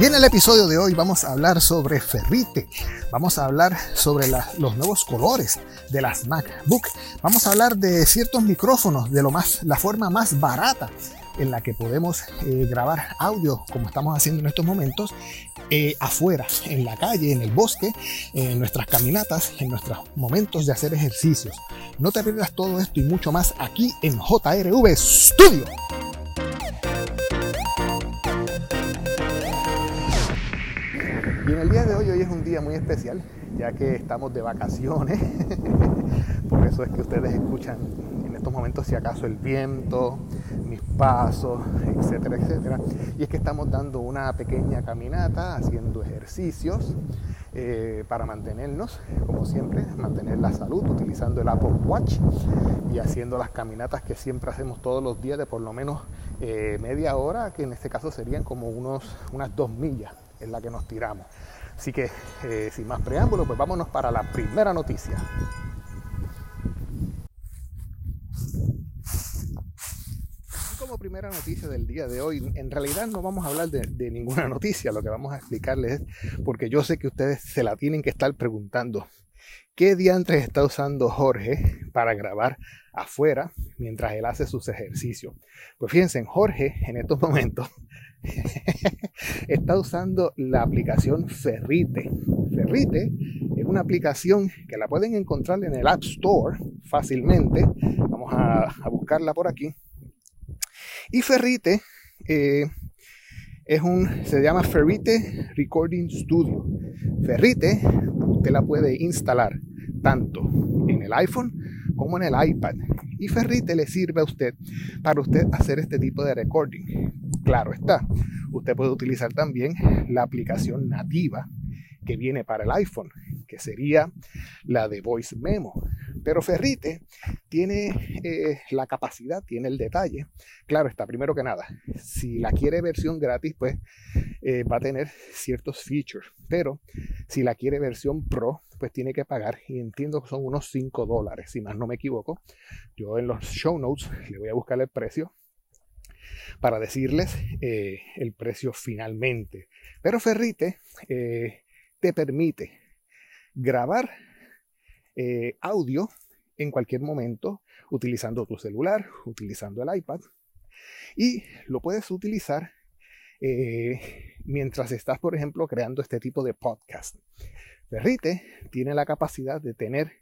Y en el episodio de hoy vamos a hablar sobre ferrite, vamos a hablar sobre los nuevos colores de las MacBook, vamos a hablar de ciertos micrófonos, de lo más, la forma más barata en la que podemos eh, grabar audio como estamos haciendo en estos momentos eh, afuera, en la calle, en el bosque, en nuestras caminatas, en nuestros momentos de hacer ejercicios. No te pierdas todo esto y mucho más aquí en JRV Studio. Y en el día de hoy, hoy es un día muy especial, ya que estamos de vacaciones. Por eso es que ustedes escuchan en estos momentos, si acaso, el viento, mis pasos, etcétera, etcétera. Y es que estamos dando una pequeña caminata, haciendo ejercicios eh, para mantenernos, como siempre, mantener la salud, utilizando el Apple Watch y haciendo las caminatas que siempre hacemos todos los días de por lo menos eh, media hora, que en este caso serían como unos, unas dos millas en la que nos tiramos. Así que, eh, sin más preámbulo, pues vámonos para la primera noticia. Como primera noticia del día de hoy, en realidad no vamos a hablar de, ninguna noticia, lo que vamos a explicarles es, porque yo sé que ustedes se la tienen que estar preguntando, ¿qué diantres está usando Jorge para grabar afuera mientras él hace sus ejercicios? Pues fíjense, Jorge en estos momentos está usando la aplicación Ferrite. Ferrite es una aplicación que la pueden encontrar en el App Store fácilmente. Vamos a, buscarla por aquí. Y Ferrite eh, es un, se llama Ferrite Recording Studio. Ferrite, usted la puede instalar tanto en el iPhone como en el iPad. Y Ferrite le sirve a usted para usted hacer este tipo de recording. Claro está, usted puede utilizar también la aplicación nativa que viene para el iPhone, que sería la de Voice Memo. Pero Ferrite tiene eh, la capacidad, tiene el detalle. Claro está, primero que nada, si la quiere versión gratis, pues eh, va a tener ciertos features. Pero si la quiere versión pro, pues tiene que pagar. Y entiendo que son unos 5 dólares, si más no me equivoco. Yo en los show notes le voy a buscar el precio para decirles eh, el precio finalmente. Pero Ferrite te permite grabar eh, audio en cualquier momento utilizando tu celular, utilizando el iPad y lo puedes utilizar eh, mientras estás, por ejemplo, creando este tipo de podcast. Ferrite tiene la capacidad de tener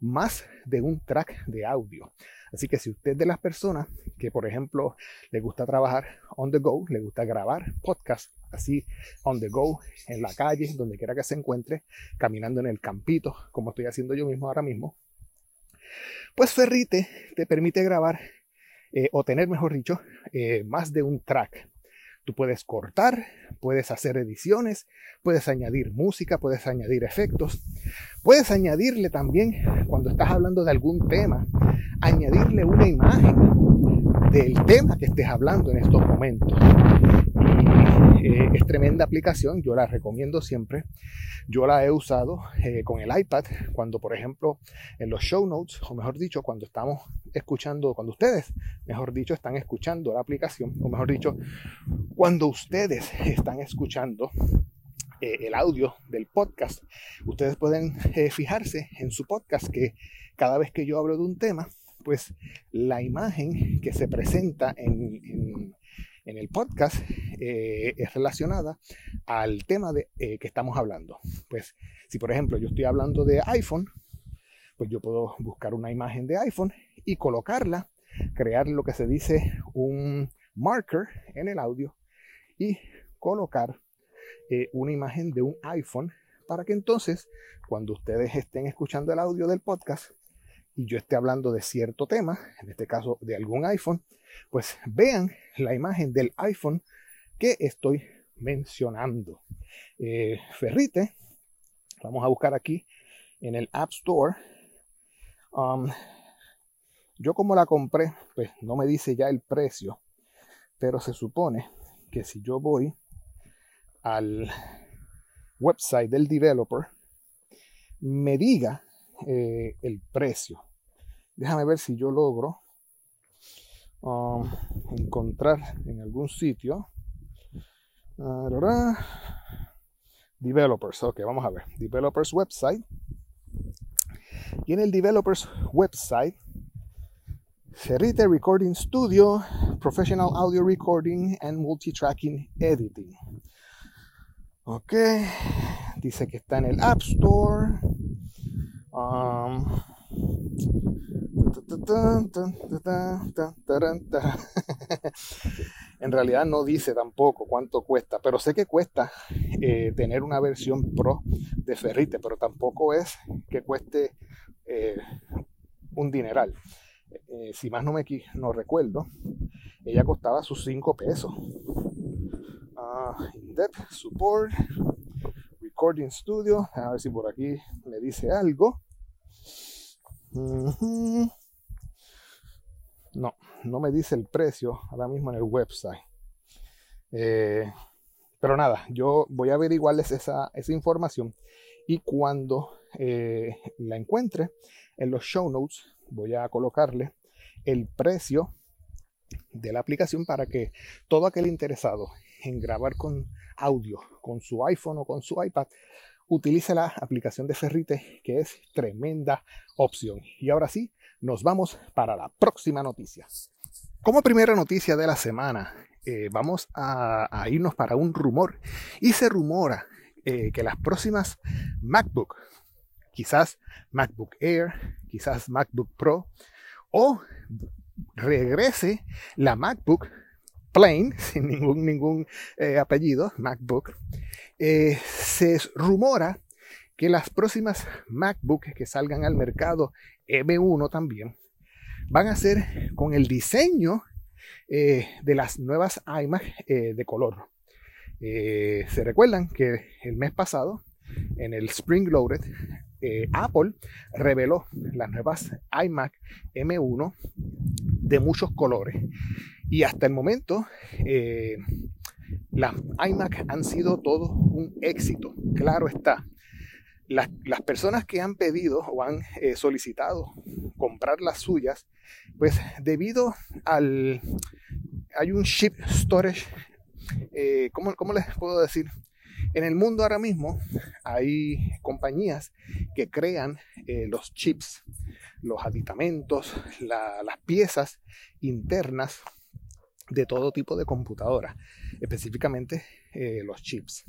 más de un track de audio. Así que si usted es de las personas que, por ejemplo, le gusta trabajar on the go, le gusta grabar podcast así on the go, en la calle, donde quiera que se encuentre, caminando en el campito, como estoy haciendo yo mismo ahora mismo, pues Ferrite te permite grabar eh, o tener, mejor dicho, eh, más de un track. Tú puedes cortar, puedes hacer ediciones, puedes añadir música, puedes añadir efectos, puedes añadirle también, cuando estás hablando de algún tema, añadirle una imagen del tema que estés hablando en estos momentos. Eh, es tremenda aplicación, yo la recomiendo siempre. Yo la he usado eh, con el iPad cuando, por ejemplo, en los show notes, o mejor dicho, cuando estamos escuchando, cuando ustedes, mejor dicho, están escuchando la aplicación, o mejor dicho, cuando ustedes están escuchando eh, el audio del podcast, ustedes pueden fijarse en su podcast que cada vez que yo hablo de un tema, pues la imagen que se presenta en, el podcast eh, es relacionada al tema de, eh, que estamos hablando. Pues si por ejemplo yo estoy hablando de iPhone, pues yo puedo buscar una imagen de iPhone y colocarla, crear lo que se dice un marker en el audio y colocar eh, una imagen de un iPhone para que entonces cuando ustedes estén escuchando el audio del podcast y yo esté hablando de cierto tema, en este caso de algún iPhone, pues vean la imagen del iPhone que estoy mencionando. Eh, Ferrite, vamos a buscar aquí en el App Store. Um, yo como la compré, pues no me dice ya el precio, pero se supone que si yo voy al website del developer, me diga eh, el precio. Déjame ver si yo logro um, encontrar en algún sitio Developers, ok, vamos a ver. Developers website. Y en el Developers website, Ferrite Recording Studio, Professional Audio Recording and Multitracking Editing. Ok, dice que está en el App Store. Um, en realidad no dice tampoco cuánto cuesta, pero sé que cuesta eh, tener una versión pro de Ferrite, pero tampoco es que cueste eh, un dineral. Eh, si más no me no recuerdo, ella costaba sus 5 pesos. Uh, in-depth support, recording studio, a ver si por aquí me dice algo. No, no me dice el precio ahora mismo en el website. Eh, pero nada, yo voy a averiguarles esa, esa información y cuando eh, la encuentre en los show notes voy a colocarle el precio de la aplicación para que todo aquel interesado en grabar con audio con su iPhone o con su iPad utilice la aplicación de Ferrite que es tremenda opción. Y ahora sí, nos vamos para la próxima noticia. Como primera noticia de la semana, eh, vamos a, irnos para un rumor. Y se rumora eh, que las próximas MacBook, quizás MacBook Air, quizás MacBook Pro, o regrese la MacBook Plain, sin ningún, ningún eh, apellido, MacBook, se rumora que las próximas MacBook que salgan al mercado, M1 también, van a ser con el diseño eh, de las nuevas iMac eh, de color. Eh, se recuerdan que el mes pasado, en el Spring Loaded, Apple reveló las nuevas iMac M1 de muchos colores. Y hasta el momento, las iMac han sido todo un éxito. Claro está, las, personas que han pedido o han eh, solicitado comprar las suyas, pues debido al... Hay un chip storage, eh, ¿cómo, les puedo decir? En el mundo ahora mismo hay compañías que crean eh, los chips, los aditamentos, las piezas internas de todo tipo de computadora, específicamente los chips.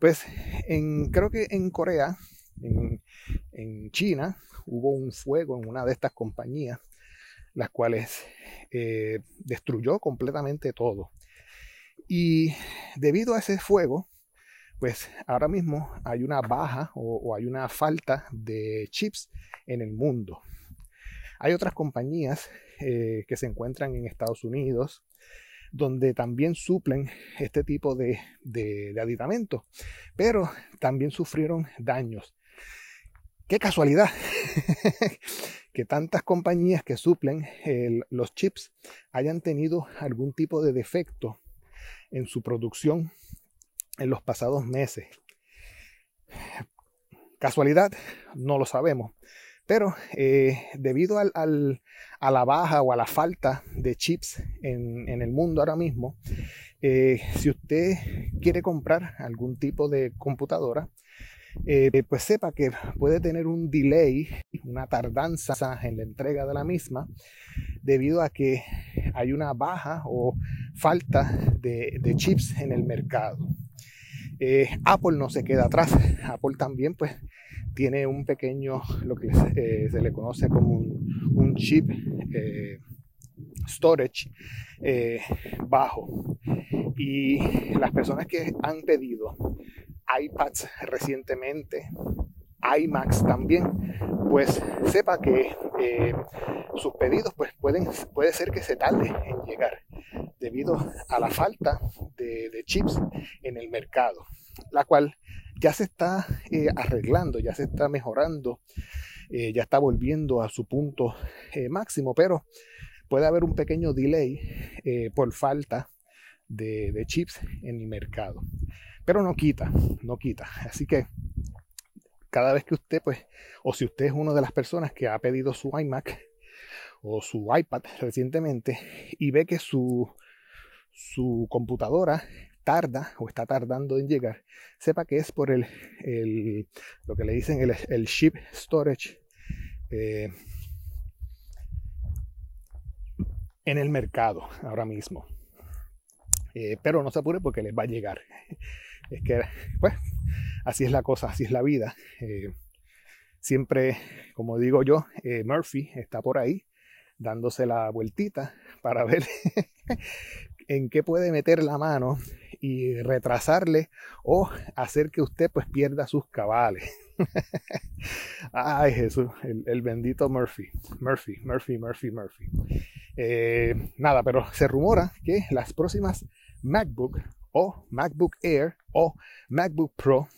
Pues en, creo que en Corea, en, China, hubo un fuego en una de estas compañías, las cuales eh, destruyó completamente todo. Y debido a ese fuego, pues ahora mismo hay una baja o, hay una falta de chips en el mundo. Hay otras compañías eh, que se encuentran en Estados Unidos, donde también suplen este tipo de, de, aditamentos, pero también sufrieron daños. Qué casualidad que tantas compañías que suplen los chips hayan tenido algún tipo de defecto en su producción en los pasados meses. ¿Casualidad? No lo sabemos. Pero eh, debido a la baja o a la falta de chips en, el mundo ahora mismo, eh, si usted quiere comprar algún tipo de computadora, eh, pues sepa que puede tener un delay, una tardanza en la entrega de la misma, debido a que hay una baja o falta de, de chips en el mercado. Apple no se queda atrás. Apple también, pues, tiene un pequeño, lo que eh, se le conoce como un, chip eh, storage eh, bajo. Y las personas que han pedido iPads recientemente, iMacs también, pues sepa que sus pedidos pues pueden, puede ser que se tarde en llegar debido a la falta de, de chips en el mercado, la cual ya se está eh, arreglando, ya se está mejorando, eh, ya está volviendo a su punto eh, máximo, pero puede haber un pequeño delay por falta de, chips en el mercado. Pero no quita, no quita. Así que cada vez que usted, pues, o si usted es una de las personas que ha pedido su iMac o su iPad recientemente y ve que su su computadora tarda o está tardando en llegar, sepa que es por el, lo que le dicen el, el chip storage eh, en el mercado ahora mismo. Eh, pero no se apure porque les va a llegar. Es que, pues, así es la cosa, así es la vida. Eh, siempre, como digo yo, Murphy está por ahí dándose la vueltita para ver en qué puede meter la mano y retrasarle o hacer que usted pues pierda sus cabales. Ay Jesús, el, bendito Murphy, Murphy, Murphy, Murphy, Murphy. Eh, nada, pero se rumora que las próximas MacBook o MacBook Air o MacBook Pro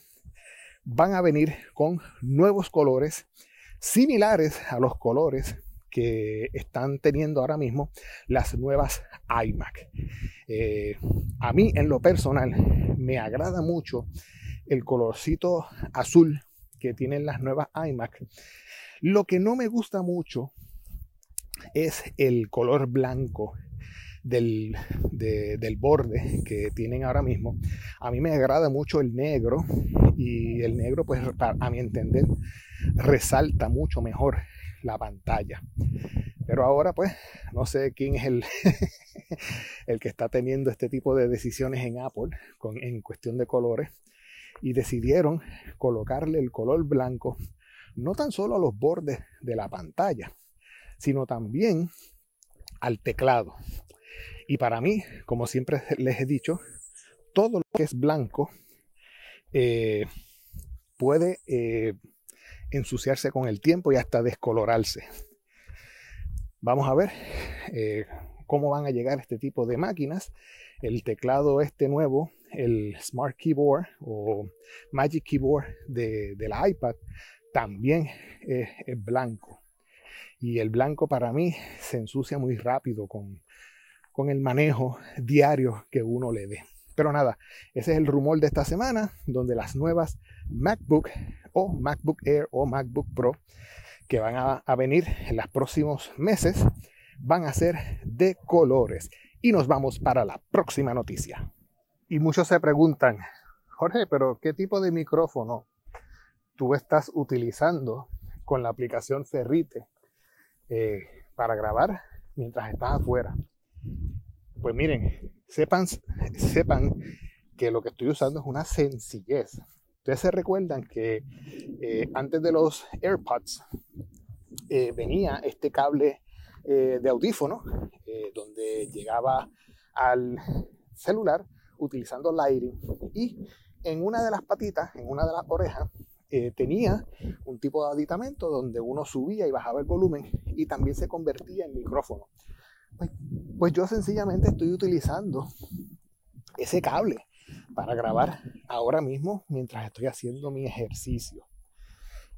van a venir con nuevos colores similares a los colores que están teniendo ahora mismo las nuevas iMac. Eh, a mí en lo personal me agrada mucho el colorcito azul que tienen las nuevas iMac. Lo que no me gusta mucho es el color blanco del, del, borde que tienen ahora mismo. A mí me agrada mucho el negro y el negro, pues a mi entender, resalta mucho mejor la pantalla. Pero ahora pues no sé quién es el, el que está teniendo este tipo de decisiones en Apple con, en cuestión de colores y decidieron colocarle el color blanco no tan solo a los bordes de la pantalla, sino también al teclado. Y para mí, como siempre les he dicho, todo lo que es blanco eh, puede eh, ensuciarse con el tiempo y hasta descolorarse. Vamos a ver eh, cómo van a llegar este tipo de máquinas. El teclado este nuevo, el Smart Keyboard o Magic Keyboard de, la iPad, también es, blanco. Y el blanco para mí se ensucia muy rápido con, con el manejo diario que uno le dé. Pero nada, ese es el rumor de esta semana, donde las nuevas MacBook o MacBook Air o MacBook Pro que van a, venir en los próximos meses van a ser de colores. Y nos vamos para la próxima noticia. Y muchos se preguntan, Jorge, pero ¿qué tipo de micrófono tú estás utilizando con la aplicación Ferrite eh, para grabar mientras estás afuera? Pues miren, sepan, sepan que lo que estoy usando es una sencillez. Ustedes se recuerdan que eh, antes de los AirPods eh, venía este cable eh, de audífono donde llegaba al celular utilizando Lighting y en una de las patitas, en una de las orejas, tenía un tipo de aditamento donde uno subía y bajaba el volumen y también se convertía en micrófono. Pues, pues yo sencillamente estoy utilizando ese cable para grabar ahora mismo mientras estoy haciendo mi ejercicio.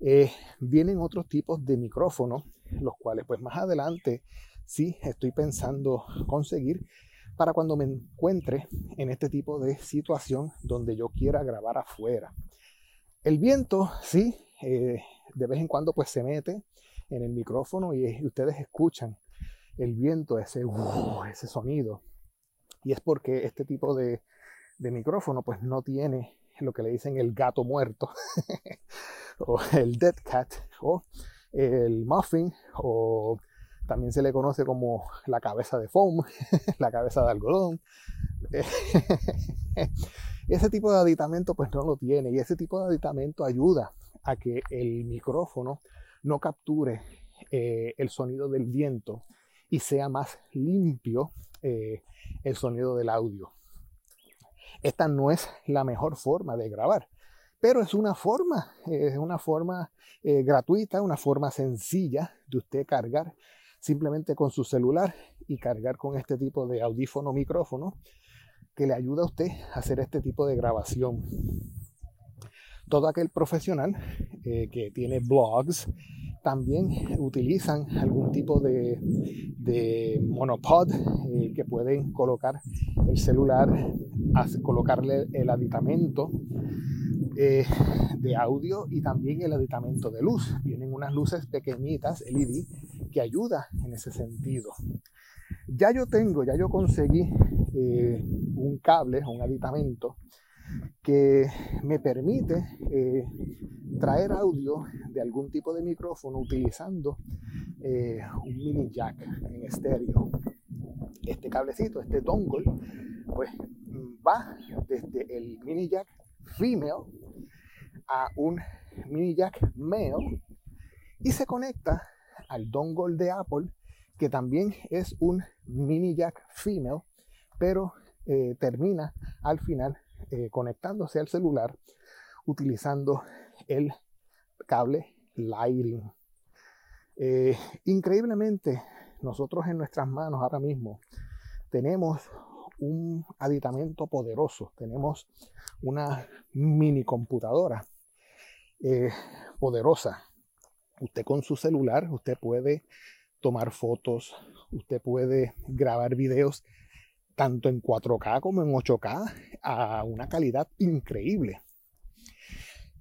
Eh, vienen otros tipos de micrófonos, los cuales pues más adelante sí estoy pensando conseguir para cuando me encuentre en este tipo de situación donde yo quiera grabar afuera. El viento, sí, eh, de vez en cuando pues se mete en el micrófono y, ustedes escuchan el viento, ese, ese sonido. Y es porque este tipo de, de micrófono pues no tiene lo que le dicen el gato muerto o el dead cat o el muffin o también se le conoce como la cabeza de foam, la cabeza de algodón. ese tipo de aditamento pues no lo tiene y ese tipo de aditamento ayuda a que el micrófono no capture eh, el sonido del viento y sea más limpio eh, el sonido del audio. Esta no es la mejor forma de grabar, pero es una forma, es una forma eh, gratuita, una forma sencilla de usted cargar simplemente con su celular y cargar con este tipo de audífono micrófono que le ayuda a usted a hacer este tipo de grabación. Todo aquel profesional eh, que tiene blogs también utilizan algún tipo de, monopod eh, que pueden colocar el celular, colocarle el aditamento eh, de audio y también el aditamento de luz. Vienen unas luces pequeñitas LED que ayuda en ese sentido. Ya yo tengo, ya yo conseguí eh, un cable, un aditamento que me permite eh, traer audio de algún tipo de micrófono utilizando eh, un mini jack en estéreo. Este cablecito, este dongle, pues va desde el mini jack female a un mini jack male y se conecta al dongle de Apple que también es un mini jack female pero eh, termina al final eh, conectándose al celular utilizando el cable Lighting. Eh, increíblemente, nosotros en nuestras manos ahora mismo tenemos un aditamento poderoso, tenemos una mini computadora poderosa. Usted con su celular, usted puede tomar fotos, usted puede grabar videos tanto en 4K como en 8K a una calidad increíble.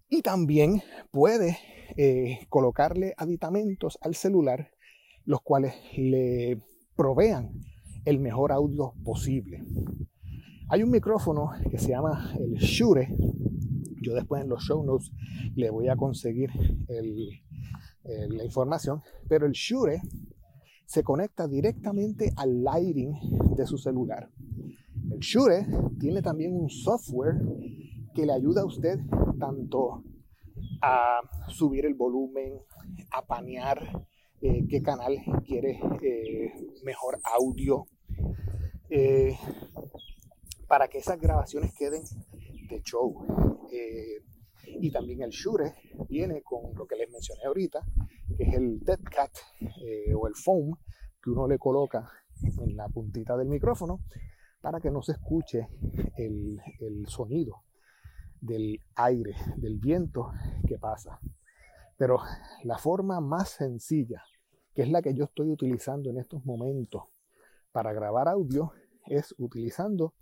Y también puede eh, colocarle aditamentos al celular, los cuales le provean el mejor audio posible. Hay un micrófono que se llama el Shure. Yo después en los show notes le voy a conseguir la información. Pero el Shure se conecta directamente al lighting de su celular. El Shure tiene también un software que le ayuda a usted tanto a subir el volumen, a panear eh, qué canal quiere eh, mejor audio, eh, para que esas grabaciones queden de show. Y también el Shure viene con lo que les mencioné ahorita, que es el Dead Cat eh, o el foam que uno le coloca en la puntita del micrófono para que no se escuche el, el sonido del aire, del viento que pasa. Pero la forma más sencilla, que es la que yo estoy utilizando en estos momentos para grabar audio, es utilizando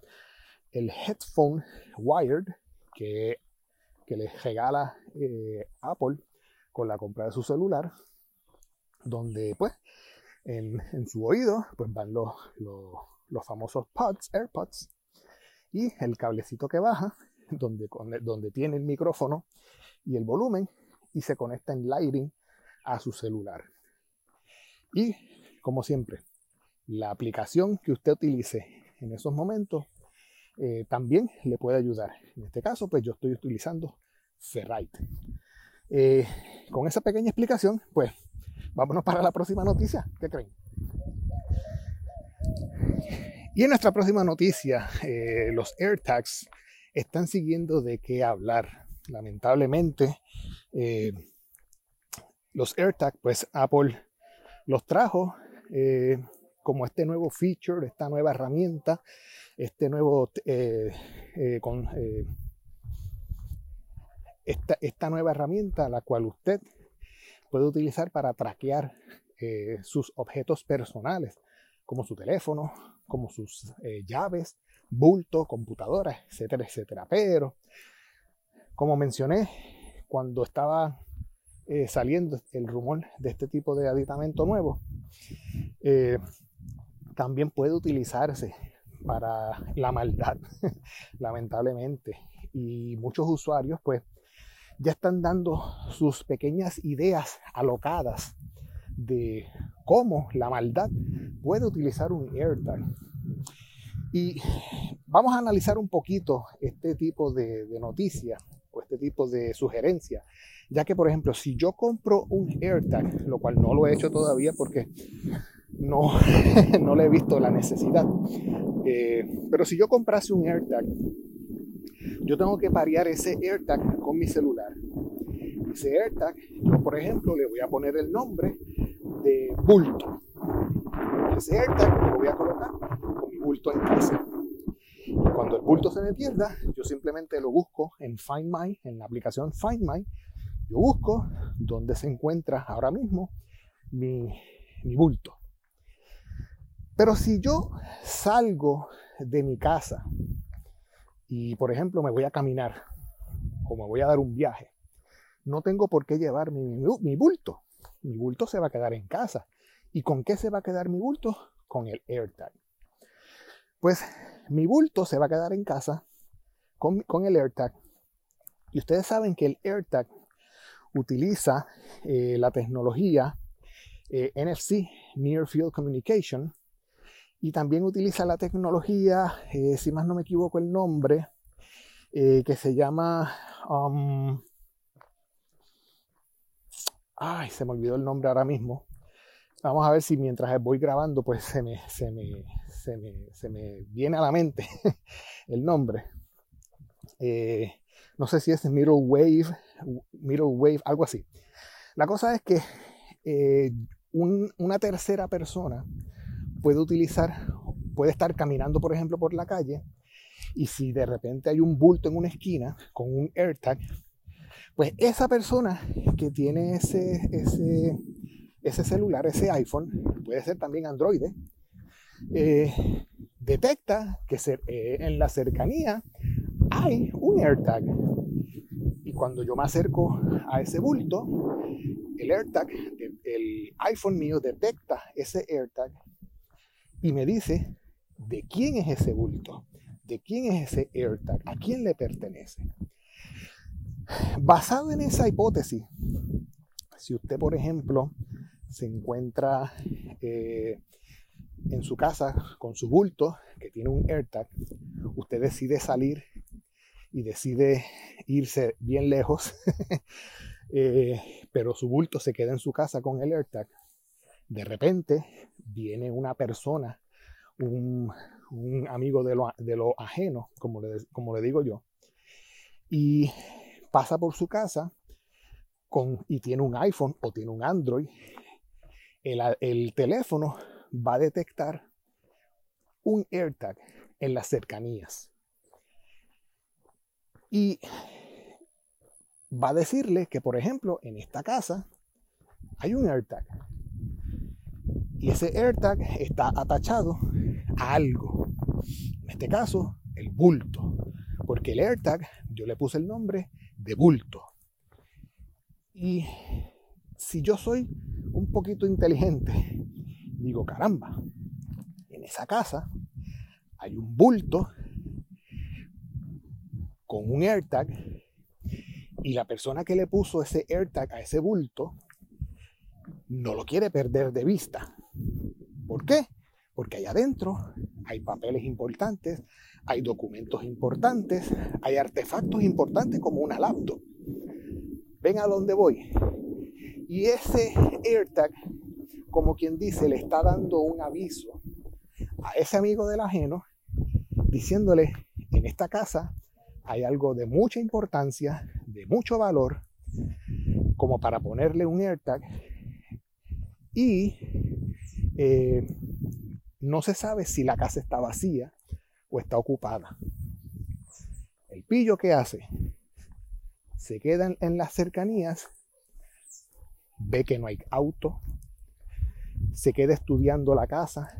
el headphone wired que, que les regala eh, Apple con la compra de su celular, donde pues en, su oído pues van los, los, famosos pods, AirPods, y el cablecito que baja, donde, donde tiene el micrófono y el volumen, y se conecta en Lighting a su celular. Y como siempre, la aplicación que usted utilice en esos momentos eh, también le puede ayudar. En este caso, pues yo estoy utilizando Ferrite. Eh, con esa pequeña explicación, pues vámonos para la próxima noticia. ¿Qué creen? Y en nuestra próxima noticia, eh, los AirTags están siguiendo de qué hablar. Lamentablemente, eh, los AirTags, pues Apple los trajo como este nuevo feature, esta nueva herramienta, este nuevo con, esta, nueva herramienta, la cual usted puede utilizar para traquear eh, sus objetos personales, como su teléfono, como sus eh, llaves, bulto, computadoras, etcétera, etcétera. Pero, como mencioné, cuando estaba eh, saliendo el rumor de este tipo de aditamento nuevo, también puede utilizarse para la maldad, lamentablemente. Y muchos usuarios, pues, ya están dando sus pequeñas ideas alocadas de cómo la maldad puede utilizar un AirTag. Y vamos a analizar un poquito este tipo de, noticias o este tipo de sugerencias, ya que por ejemplo, si yo compro un AirTag, lo cual no lo he hecho todavía porque no, no le he visto la necesidad, eh, pero si yo comprase un AirTag yo tengo que parear ese AirTag con mi celular. Ese AirTag, yo por ejemplo le voy a poner el nombre de bulto. Ese AirTag lo voy a colocar con mi bulto en casa. Y cuando el bulto se me pierda, yo simplemente lo busco en Find My, en la aplicación Find My. Yo busco dónde se encuentra ahora mismo mi, mi bulto. Pero si yo salgo de mi casa y por ejemplo me voy a caminar o me voy a dar un viaje, no tengo por qué llevar mi, mi, bulto. Mi bulto se va a quedar en casa. ¿Y con qué se va a quedar mi bulto? Con el AirTag. Pues mi bulto se va a quedar en casa con, el AirTag. Y ustedes saben que el AirTag utiliza eh, la tecnología eh, NFC, Near Field Communication, y también utiliza la tecnología, eh, si más no me equivoco el nombre, que se llama... Um, ay, se me olvidó el nombre ahora mismo. Vamos a ver si mientras voy grabando, pues se me, se me, se me, viene a la mente el nombre. Eh, no sé si es middle wave, middle wave, algo así. La cosa es que eh, una tercera persona puede utilizar, puede estar caminando, por ejemplo, por la calle y si de repente hay un bulto en una esquina con un AirTag, pues esa persona que tiene ese, ese, ese celular, ese iPhone, puede ser también Android, eh, detecta que eh, en la cercanía hay un AirTag. Y cuando yo me acerco a ese bulto, el AirTag, el iPhone mío detecta ese AirTag y me dice de quién es ese bulto, de quién es ese AirTag, a quién le pertenece. Basado en esa hipótesis, si usted, por ejemplo, se encuentra eh, en su casa con su bulto que tiene un AirTag, usted decide salir y decide irse bien lejos, eh, pero su bulto se queda en su casa con el AirTag. De repente viene una persona, un, amigo de lo, ajeno, como le, como le digo yo, y pasa por su casa con, y tiene un iPhone o tiene un Android. El, el teléfono va a detectar un AirTag en las cercanías. Y va a decirle que, por ejemplo, en esta casa hay un AirTag. Y ese AirTag está atachado a algo. En este caso, el bulto. Porque el AirTag, yo le puse el nombre de bulto. Y si yo soy un poquito inteligente digo, caramba, en esa casa hay un bulto con un AirTag y la persona que le puso ese AirTag a ese bulto no lo quiere perder de vista. ¿Por qué? Porque ahí adentro hay papeles importantes, hay documentos importantes, hay artefactos importantes como una laptop. Ven a dónde voy. Y ese AirTag como quien dice, le está dando un aviso a ese amigo del ajeno, diciéndole, en esta casa hay algo de mucha importancia, de mucho valor, como para ponerle un AirTag, y eh, no se sabe si la casa está vacía o está ocupada. El pillo que hace se queda en las cercanías, ve que no hay auto, se queda estudiando la casa,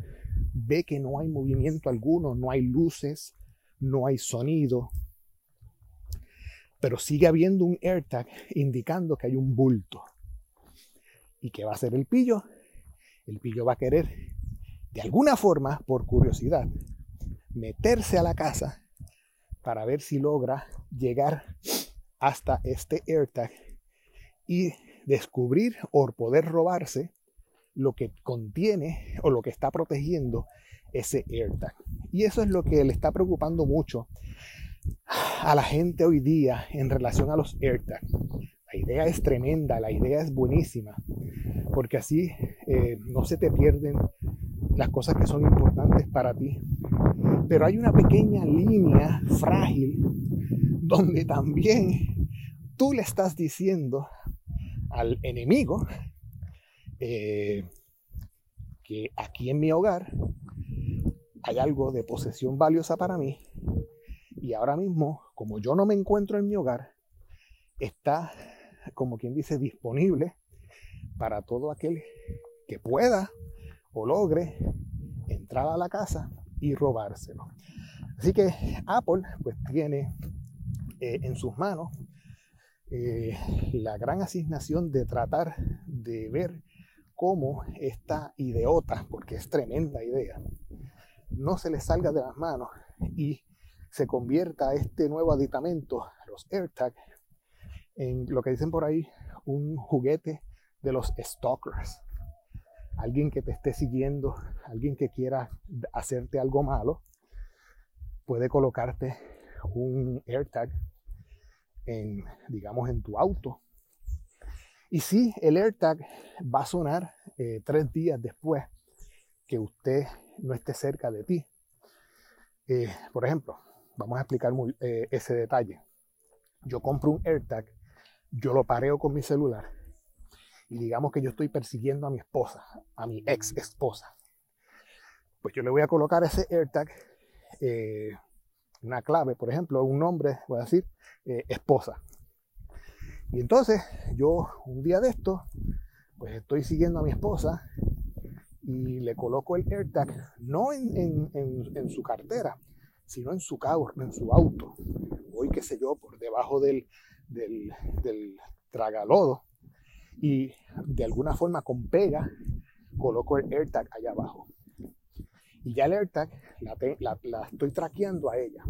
ve que no hay movimiento alguno, no hay luces, no hay sonido, pero sigue habiendo un AirTag indicando que hay un bulto. ¿Y qué va a hacer el pillo? El pillo va a querer, de alguna forma, por curiosidad, meterse a la casa para ver si logra llegar hasta este AirTag y descubrir o poder robarse lo que contiene o lo que está protegiendo ese AirTag. Y eso es lo que le está preocupando mucho a la gente hoy día en relación a los AirTags. La idea es tremenda, la idea es buenísima, porque así eh, no se te pierden las cosas que son importantes para ti. Pero hay una pequeña línea frágil donde también tú le estás diciendo al enemigo eh, que aquí en mi hogar hay algo de posesión valiosa para mí y ahora mismo, como yo no me encuentro en mi hogar, está, como quien dice, disponible para todo aquel que pueda o logre entrar a la casa y robárselo. Así que Apple pues tiene eh, en sus manos eh, la gran asignación de tratar de ver cómo esta ideota, porque es tremenda idea, no se le salga de las manos y se convierta este nuevo aditamento, los AirTag, en lo que dicen por ahí, un juguete de los stalkers. Alguien que te esté siguiendo, alguien que quiera hacerte algo malo, puede colocarte un AirTag en, digamos, en tu auto. Y si el AirTag va a sonar eh, tres días después que usted no esté cerca de ti. Eh, por ejemplo, vamos a explicar eh, ese detalle. Yo compro un AirTag, yo lo pareo con mi celular y digamos que yo estoy persiguiendo a mi esposa, a mi ex esposa. Pues yo le voy a colocar ese AirTag, eh, una clave, por ejemplo, un nombre, voy a decir, esposa. Y entonces yo un día de esto, pues estoy siguiendo a mi esposa y le coloco el AirTag no en, su cartera, sino en su, en su auto. Voy, qué sé yo, por debajo del, del, tragalodo y de alguna forma con pega coloco el AirTag allá abajo. Y ya el AirTag la, estoy traqueando a ella.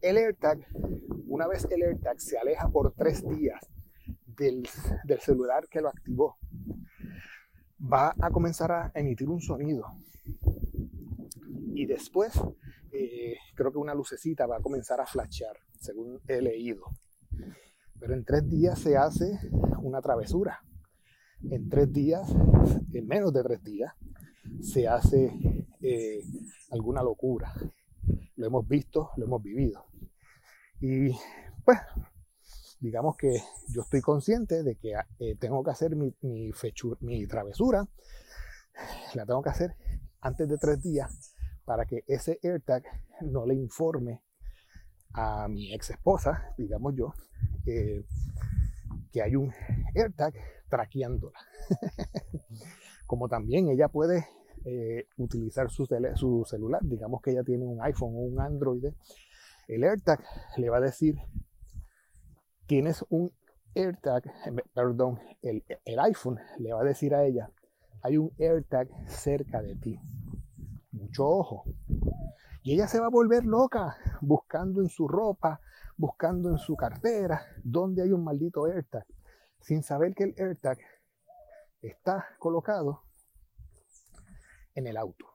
El AirTag, una vez el AirTag se aleja por tres días del, del celular que lo activó, va a comenzar a emitir un sonido. Y después eh, creo que una lucecita va a comenzar a flashear, según he leído. Pero en tres días se hace una travesura. En tres días, en menos de tres días, se hace eh, alguna locura. Lo hemos visto, lo hemos vivido. Y pues digamos que yo estoy consciente de que eh, tengo que hacer mi, mi, travesura, la tengo que hacer antes de tres días para que ese AirTag no le informe a mi ex esposa, digamos yo, eh, que hay un AirTag traqueándola. Como también ella puede eh, utilizar su, celular, digamos que ella tiene un iPhone o un Android, el AirTag le va a decir tienes un AirTag, perdón, el, iPhone le va a decir a ella, hay un AirTag cerca de ti. Mucho ojo. Y ella se va a volver loca buscando en su ropa, buscando en su cartera, donde hay un maldito AirTag, sin saber que el AirTag está colocado en el auto.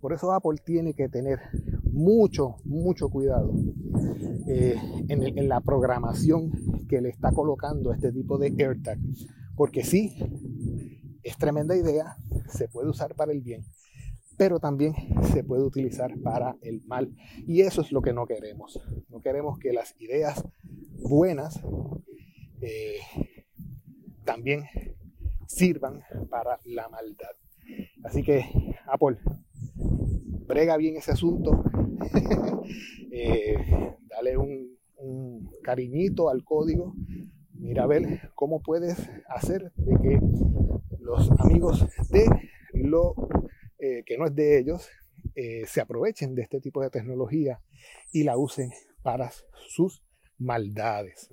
Por eso Apple tiene que tener mucho, mucho cuidado eh, en, la programación que le está colocando este tipo de AirTag. Porque sí, es tremenda idea, se puede usar para el bien, pero también se puede utilizar para el mal. Y eso es lo que no queremos. No queremos que las ideas buenas eh, también sirvan para la maldad. Así que, Apple, brega bien ese asunto, eh, dale un, cariñito al código, mira a ver cómo puedes hacer de que los amigos de lo eh, que no es de ellos se aprovechen de este tipo de tecnología y la usen para sus maldades.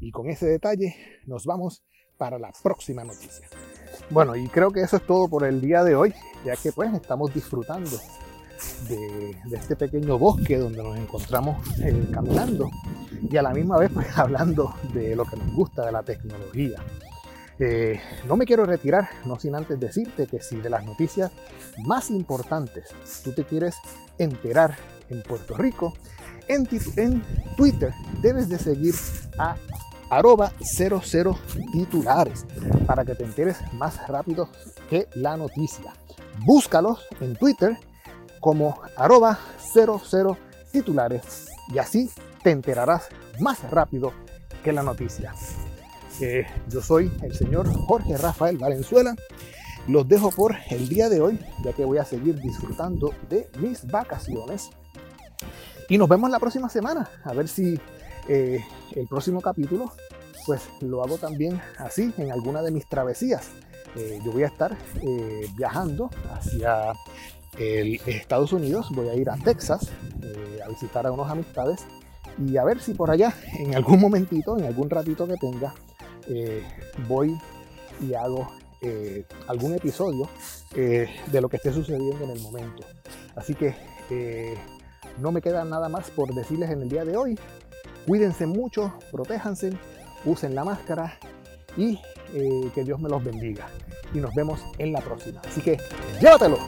Y con ese detalle nos vamos para la próxima noticia. Bueno, y creo que eso es todo por el día de hoy, ya que pues estamos disfrutando de, este pequeño bosque donde nos encontramos eh, caminando y a la misma vez pues hablando de lo que nos gusta de la tecnología. Eh, no me quiero retirar, no sin antes decirte que si de las noticias más importantes tú te quieres enterar en Puerto Rico, en, en Twitter debes de seguir a arroba 00 titulares para que te enteres más rápido que la noticia. Búscalos en Twitter como arroba 00 titulares y así te enterarás más rápido que la noticia. Eh, yo soy el señor Jorge Rafael Valenzuela. Los dejo por el día de hoy, ya que voy a seguir disfrutando de mis vacaciones. Y nos vemos la próxima semana, a ver si eh, el próximo capítulo, pues lo hago también así en alguna de mis travesías. Eh, yo voy a estar viajando hacia el Estados Unidos, voy a ir a Texas eh, a visitar a unos amistades y a ver si por allá, en algún momentito, en algún ratito que tenga, eh, voy y hago eh, algún episodio de lo que esté sucediendo en el momento. Así que no me queda nada más por decirles en el día de hoy. Cuídense mucho, protéjanse, usen la máscara y eh, que Dios me los bendiga. Y nos vemos en la próxima. Así que llévatelo.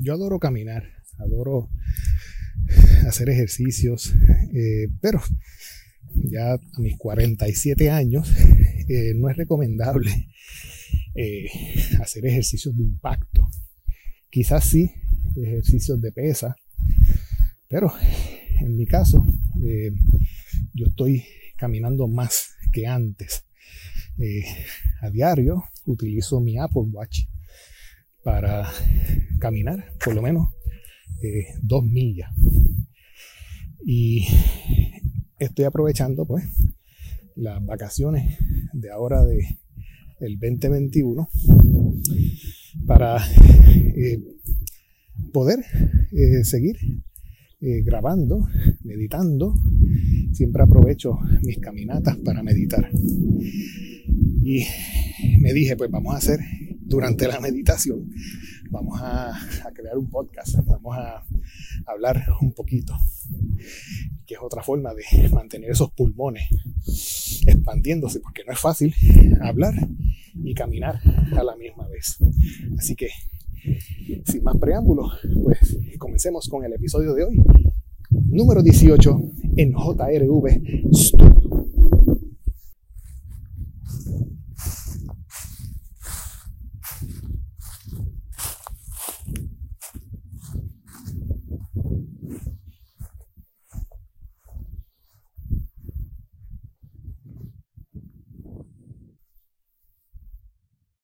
Yo adoro caminar, adoro hacer ejercicios, eh, pero ya a mis 47 años eh, no es recomendable eh, hacer ejercicios de impacto. Quizás sí, ejercicios de pesa, pero en mi caso yo estoy caminando más que antes. a diario utilizo mi Apple Watch para caminar por lo menos dos millas. Y estoy aprovechando pues las vacaciones de ahora de el 2021 para eh, poder eh, seguir eh, grabando, meditando. Siempre aprovecho mis caminatas para meditar. Y me dije, pues vamos a hacer durante la meditación, vamos a, crear un podcast, vamos a hablar un poquito, que es otra forma de mantener esos pulmones expandiéndose, porque no es fácil hablar y caminar a la misma vez. Así que, sin más preámbulos, pues comencemos con el episodio de hoy, número 18 en JRV Studio.